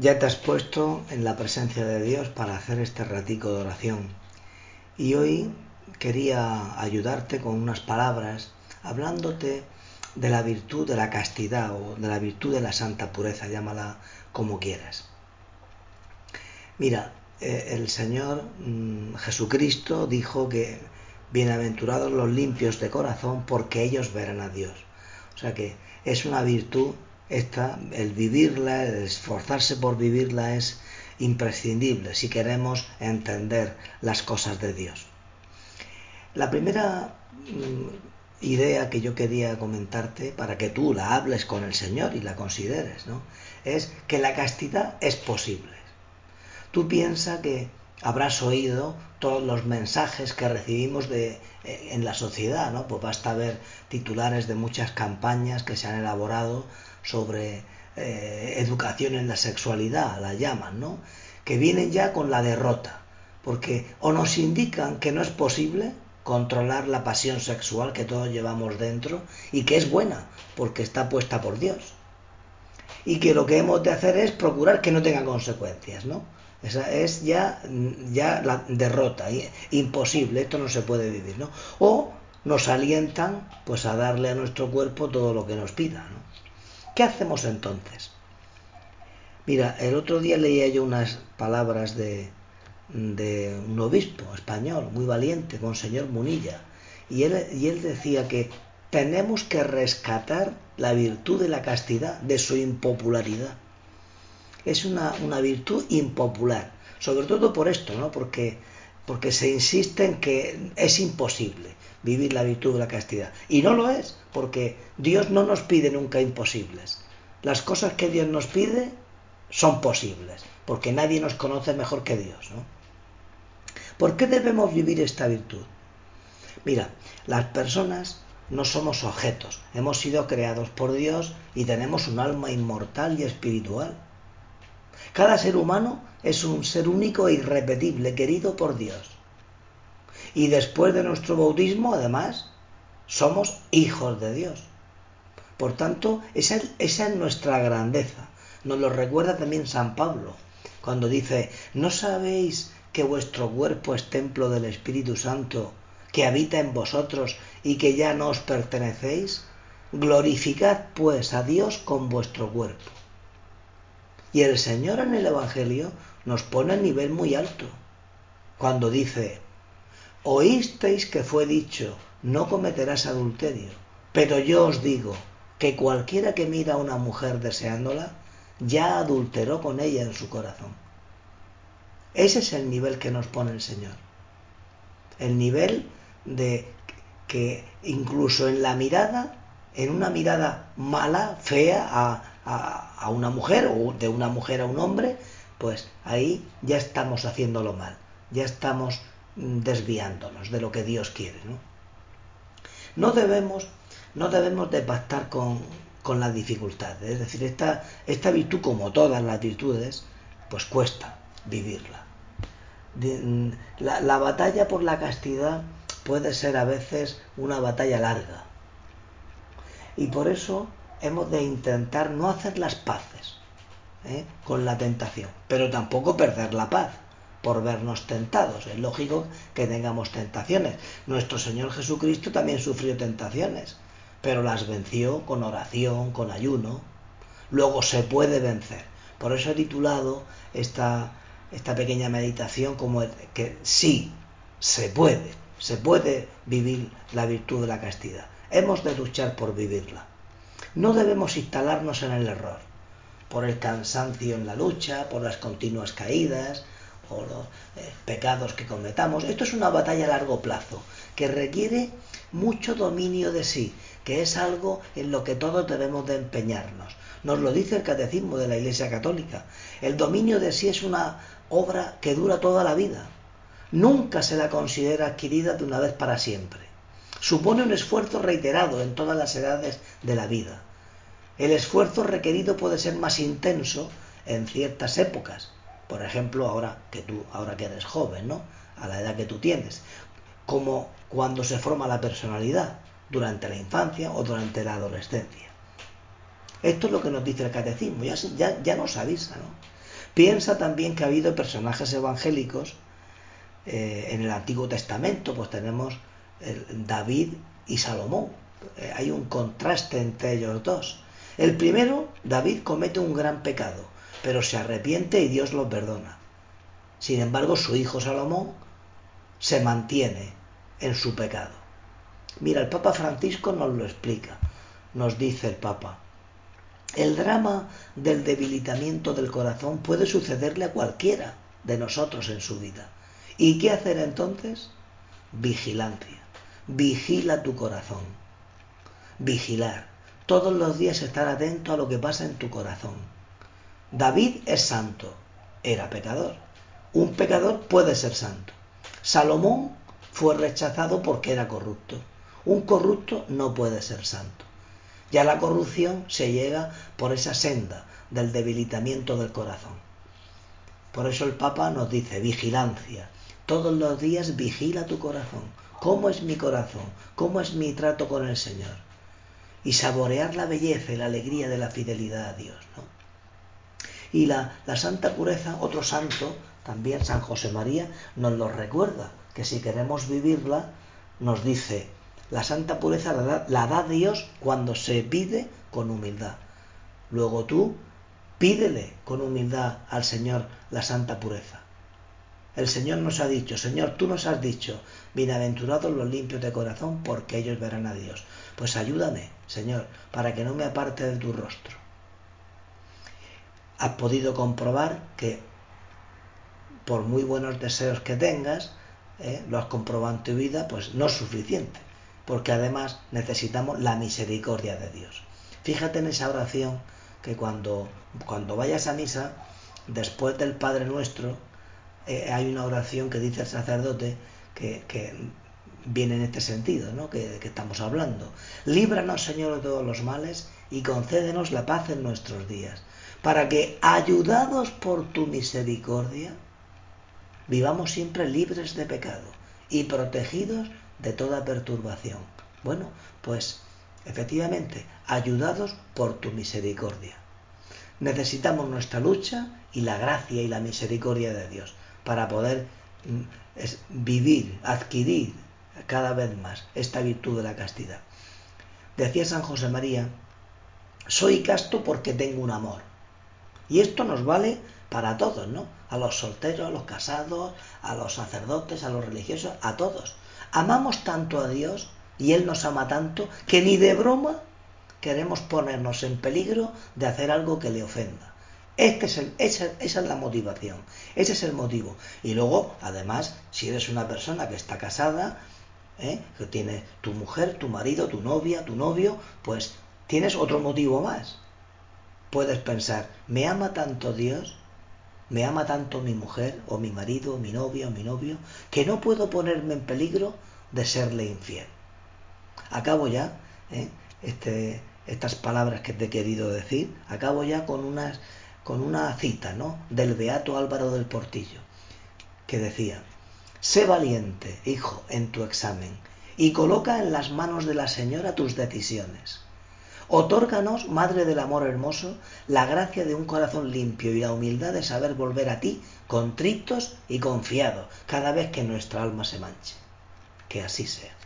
Ya te has puesto en la presencia de Dios para hacer este ratico de oración. Y hoy quería ayudarte con unas palabras hablándote de la virtud de la castidad o de la virtud de la santa pureza, llámala como quieras. Mira, eh, el Señor mm, Jesucristo dijo que bienaventurados los limpios de corazón porque ellos verán a Dios. O sea que es una virtud esta, el vivirla, el esforzarse por vivirla es imprescindible si queremos entender las cosas de Dios. La primera mm, idea que yo quería comentarte para que tú la hables con el Señor y la consideres, ¿no? Es que la castidad es posible. Tú piensas que habrás oído todos los mensajes que recibimos de, eh, en la sociedad, ¿no? Pues basta ver titulares de muchas campañas que se han elaborado sobre eh, educación en la sexualidad, la llaman, ¿no? Que vienen ya con la derrota, porque o nos indican que no es posible controlar la pasión sexual que todos llevamos dentro y que es buena, porque está puesta por Dios. Y que lo que hemos de hacer es procurar que no tenga consecuencias, ¿no? Esa es ya, ya la derrota, imposible, esto no se puede vivir, ¿no? O nos alientan pues a darle a nuestro cuerpo todo lo que nos pida, ¿no? ¿Qué hacemos entonces? Mira, el otro día leía yo unas palabras de, de un obispo español muy valiente, Monseñor Munilla, y él, y él decía que tenemos que rescatar la virtud de la castidad, de su impopularidad. Es una, una virtud impopular, sobre todo por esto, ¿no? Porque, porque se insiste en que es imposible vivir la virtud de la castidad. Y no lo es, porque Dios no nos pide nunca imposibles. Las cosas que Dios nos pide son posibles, porque nadie nos conoce mejor que Dios. ¿no? ¿Por qué debemos vivir esta virtud? Mira, las personas no somos objetos, hemos sido creados por Dios y tenemos un alma inmortal y espiritual. Cada ser humano es un ser único e irrepetible, querido por Dios. Y después de nuestro bautismo, además, somos hijos de Dios. Por tanto, esa, esa es nuestra grandeza. Nos lo recuerda también San Pablo, cuando dice, ¿no sabéis que vuestro cuerpo es templo del Espíritu Santo, que habita en vosotros y que ya no os pertenecéis? Glorificad pues a Dios con vuestro cuerpo. Y el Señor en el Evangelio nos pone a nivel muy alto, cuando dice, Oísteis que fue dicho, no cometerás adulterio. Pero yo os digo que cualquiera que mira a una mujer deseándola, ya adulteró con ella en su corazón. Ese es el nivel que nos pone el Señor. El nivel de que incluso en la mirada, en una mirada mala, fea a, una mujer o de una mujer a un hombre, pues ahí ya estamos haciéndolo mal, ya estamos desviándonos de lo que Dios quiere. ¿no? no debemos, no debemos de pactar con, con las dificultades. Es decir, esta, esta virtud, como todas las virtudes, pues cuesta vivirla. La, la batalla por la castidad puede ser a veces una batalla larga. Y por eso hemos de intentar no hacer las paces ¿eh? con la tentación, pero tampoco perder la paz por vernos tentados. Es lógico que tengamos tentaciones. Nuestro Señor Jesucristo también sufrió tentaciones, pero las venció con oración, con ayuno. Luego se puede vencer. Por eso he titulado esta, esta pequeña meditación como que sí, se puede, se puede vivir la virtud de la castidad. Hemos de luchar por vivirla. No debemos instalarnos en el error, por el cansancio en la lucha, por las continuas caídas, o los eh, pecados que cometamos. Esto es una batalla a largo plazo que requiere mucho dominio de sí, que es algo en lo que todos debemos de empeñarnos. Nos lo dice el catecismo de la Iglesia Católica. El dominio de sí es una obra que dura toda la vida. Nunca se la considera adquirida de una vez para siempre. Supone un esfuerzo reiterado en todas las edades de la vida. El esfuerzo requerido puede ser más intenso en ciertas épocas, por ejemplo, ahora que tú, ahora que eres joven, ¿no? A la edad que tú tienes, como cuando se forma la personalidad, durante la infancia o durante la adolescencia. Esto es lo que nos dice el catecismo, ya, ya, nos avisa, ¿no? Piensa también que ha habido personajes evangélicos eh, en el Antiguo Testamento, pues tenemos David y Salomón. Eh, hay un contraste entre ellos dos. El primero, David comete un gran pecado, pero se arrepiente y Dios lo perdona. Sin embargo, su hijo Salomón se mantiene en su pecado. Mira, el Papa Francisco nos lo explica. Nos dice el Papa, el drama del debilitamiento del corazón puede sucederle a cualquiera de nosotros en su vida. ¿Y qué hacer entonces? Vigilancia. Vigila tu corazón. Vigilar. Todos los días estar atento a lo que pasa en tu corazón. David es santo. Era pecador. Un pecador puede ser santo. Salomón fue rechazado porque era corrupto. Un corrupto no puede ser santo. Ya la corrupción se llega por esa senda del debilitamiento del corazón. Por eso el Papa nos dice, vigilancia. Todos los días vigila tu corazón. ¿Cómo es mi corazón? ¿Cómo es mi trato con el Señor? Y saborear la belleza y la alegría de la fidelidad a Dios. ¿no? Y la, la santa pureza, otro santo, también San José María, nos lo recuerda, que si queremos vivirla, nos dice, la santa pureza la da, Dios cuando se pide con humildad. Luego tú pídele con humildad al Señor la santa pureza. El Señor nos ha dicho, Señor, tú nos has dicho, bienaventurados los limpios de corazón, porque ellos verán a Dios. Pues ayúdame, Señor, para que no me aparte de tu rostro. Has podido comprobar que por muy buenos deseos que tengas, eh, lo has comprobado en tu vida, pues no es suficiente porque además necesitamos la misericordia de Dios. Fíjate en esa oración que cuando, cuando vayas a misa, después del Padre Nuestro, eh, hay una oración que dice el sacerdote que, viene en este sentido, ¿no? que, que estamos hablando. Líbranos, Señor, de todos los males y concédenos la paz en nuestros días, para que, ayudados por tu misericordia, vivamos siempre libres de pecado y protegidos de toda perturbación. Bueno, pues efectivamente, ayudados por tu misericordia. Necesitamos nuestra lucha y la gracia y la misericordia de Dios para poder mm, vivir, adquirir cada vez más esta virtud de la castidad. Decía San José María, soy casto porque tengo un amor. Y esto nos vale para todos, ¿no? A los solteros, a los casados, a los sacerdotes, a los religiosos, a todos. Amamos tanto a Dios y Él nos ama tanto que ni de broma queremos ponernos en peligro de hacer algo que le ofenda. Este es el, esa, es la motivación, ese es el motivo. Y luego, además, si eres una persona que está casada, ¿eh? que tiene tu mujer, tu marido, tu novia, tu novio, pues tienes otro motivo más. Puedes pensar, ¿me ama tanto Dios me ama tanto mi mujer o mi marido o mi novia o mi novio que no puedo ponerme en peligro de serle infiel. Acabo ya ¿eh? este, estas palabras que te he querido decir, acabo ya con, unas, con una cita ¿no? del beato Álvaro del Portillo, que decía, sé valiente, hijo, en tu examen, y coloca en las manos de la Señora tus decisiones Otórganos, Madre del Amor Hermoso, la gracia de un corazón limpio y la humildad de saber volver a ti contritos y confiados cada vez que nuestra alma se manche. Que así sea.